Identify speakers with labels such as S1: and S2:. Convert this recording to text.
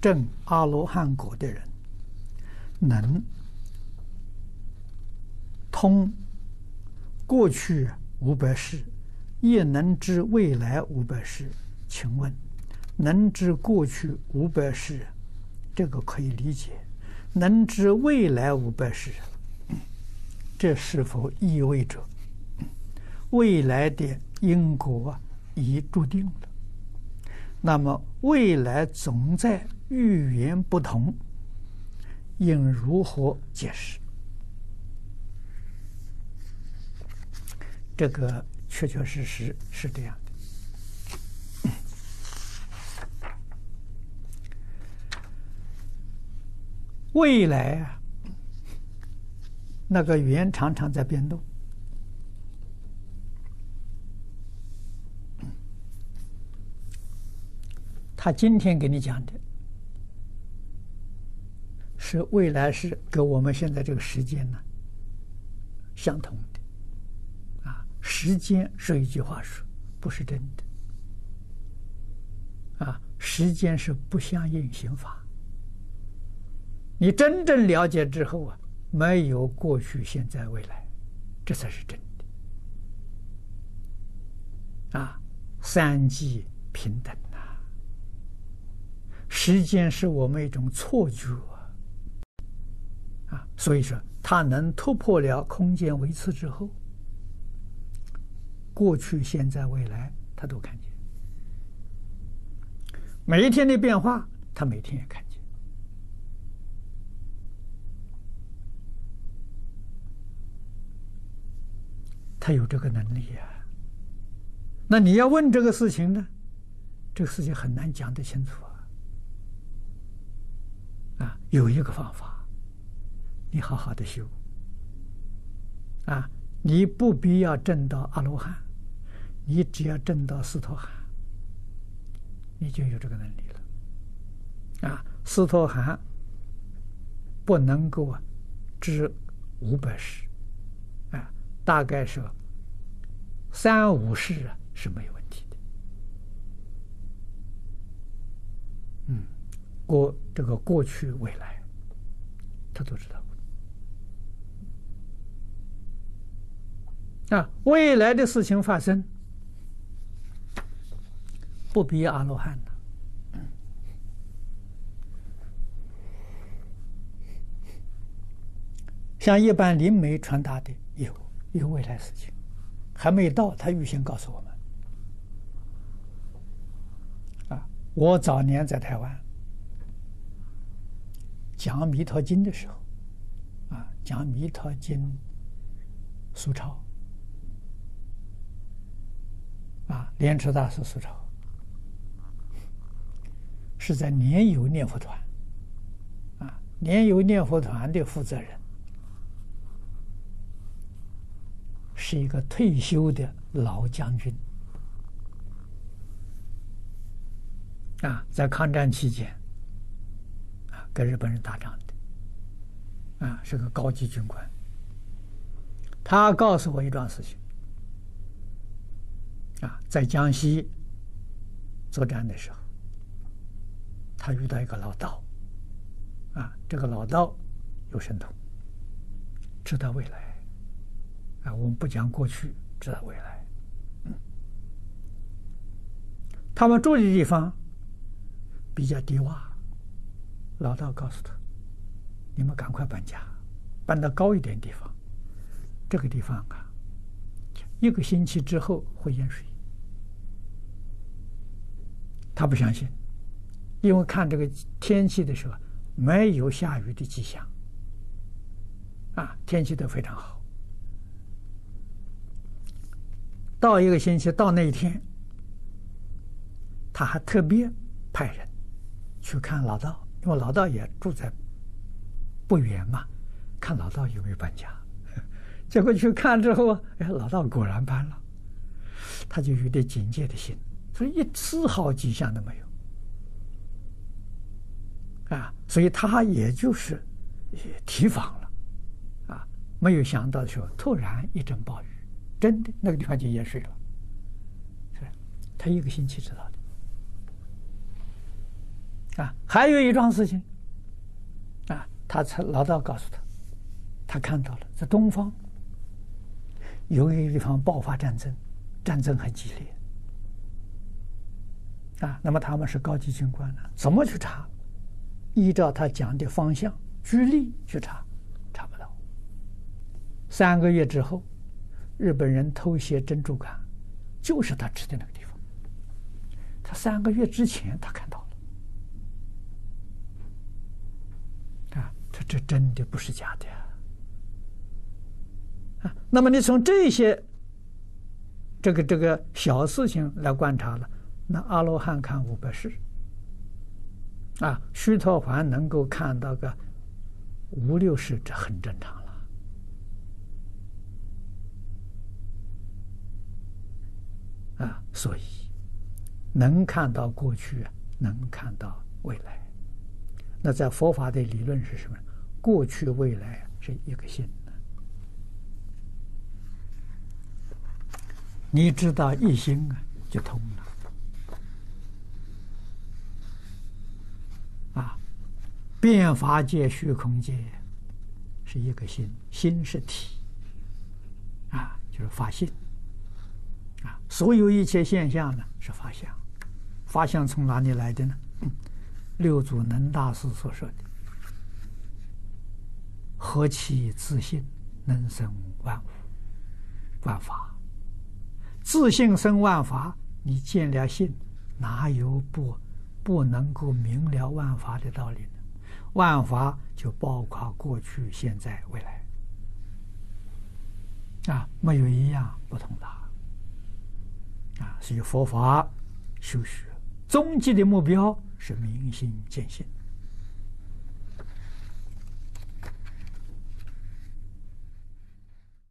S1: 证阿罗汉果的人，能通过去五百世，亦能知未来五百世。请问，能知过去五百世，这个可以理解；能知未来五百世，这是否意味着未来的因果已注定了？那么未来总在预言不同，应如何解释？这个确确实实是这样的。未来啊，那个语言常常在变动。他今天给你讲的，是未来是跟我们现在这个时间呢相同的，啊，时间是一句话说，不是真的，啊，时间是不相应刑法。你真正了解之后啊，没有过去、现在、未来，这才是真的，啊，三际平等。时间是我们一种错觉啊，所以说它能突破了空间维次之后，过去、现在、未来，他都看见。每一天的变化，他每天也看见。他有这个能力呀。那你要问这个事情呢？这个事情很难讲得清楚。啊，有一个方法，你好好的修。啊，你不必要证到阿罗汉，你只要证到斯陀含，你就有这个能力了。啊，斯陀含不能够啊知五百世，啊，大概是三五世啊是没有问题的。嗯。过这个过去未来，他都知道。啊，未来的事情发生，不比阿罗汉的。像一般灵媒传达的，有有未来事情，还没到，他预先告诉我们。啊，我早年在台湾。讲《弥陀经》的时候，啊，讲《弥陀经》疏钞，啊，莲池大师疏钞，是在莲友念佛团，啊，莲友念佛团的负责人。是一个退休的老将军，啊，在抗战期间。跟日本人打仗的，啊，是个高级军官。他告诉我一桩事情，啊，在江西作战的时候，他遇到一个老道，啊，这个老道有神通，知道未来，啊，我们不讲过去，知道未来。他们住的地方比较低洼。老道告诉他：“你们赶快搬家，搬到高一点地方。这个地方啊，一个星期之后会淹水。”他不相信，因为看这个天气的时候没有下雨的迹象，啊，天气都非常好。到一个星期，到那一天，他还特别派人去看老道。因为老道也住在不远嘛，看老道有没有搬家。结果去看之后，哎，老道果然搬了，他就有点警戒的心，所以一丝毫迹象都没有。啊，所以他也就是提防了，啊，没有想到的时候，突然一阵暴雨，真的那个地方就淹水了。是，他一个星期知道的。啊，还有一桩事情，啊，他才老道告诉他，他看到了在东方有一个地方爆发战争，战争很激烈，啊，那么他们是高级军官呢，怎么去查？依照他讲的方向，举例去查，查不到。三个月之后，日本人偷袭珍珠港，就是他指的那个地方。他三个月之前他看这真的不是假的啊！那么你从这些这个这个小事情来观察了，那阿罗汉看五百世。啊，须陀洹能够看到个五六世，这很正常了。啊，所以能看到过去，能看到未来。那在佛法的理论是什么？过去未来是一个心。你知道一心啊，就通了啊。变法界、虚空界是一个心，心是体，啊，就是法性，啊，所有一切现象呢是法相，法相从哪里来的呢？六祖能大师所说的“何其自信，能生万物万法”，自信生万法，你见了性，哪有不不能够明了万法的道理呢？万法就包括过去、现在、未来，啊，没有一样不同的，啊，所以佛法修学终极的目标是明心见性。